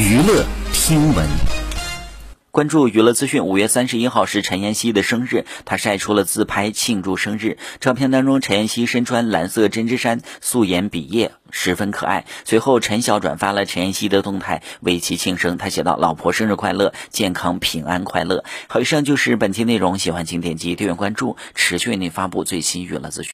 娱乐听闻。关注娱乐资讯，五月三十一号是陈妍希的生日，她晒出了自拍庆祝生日照片当中，陈妍希身穿蓝色针织衫，素颜比耶，十分可爱。随后，陈晓转发了陈妍希的动态，为其庆生。他写道：“老婆生日快乐，健康平安快乐。”好，以上就是本期内容，喜欢请点击订阅关注，持续为您发布最新娱乐资讯。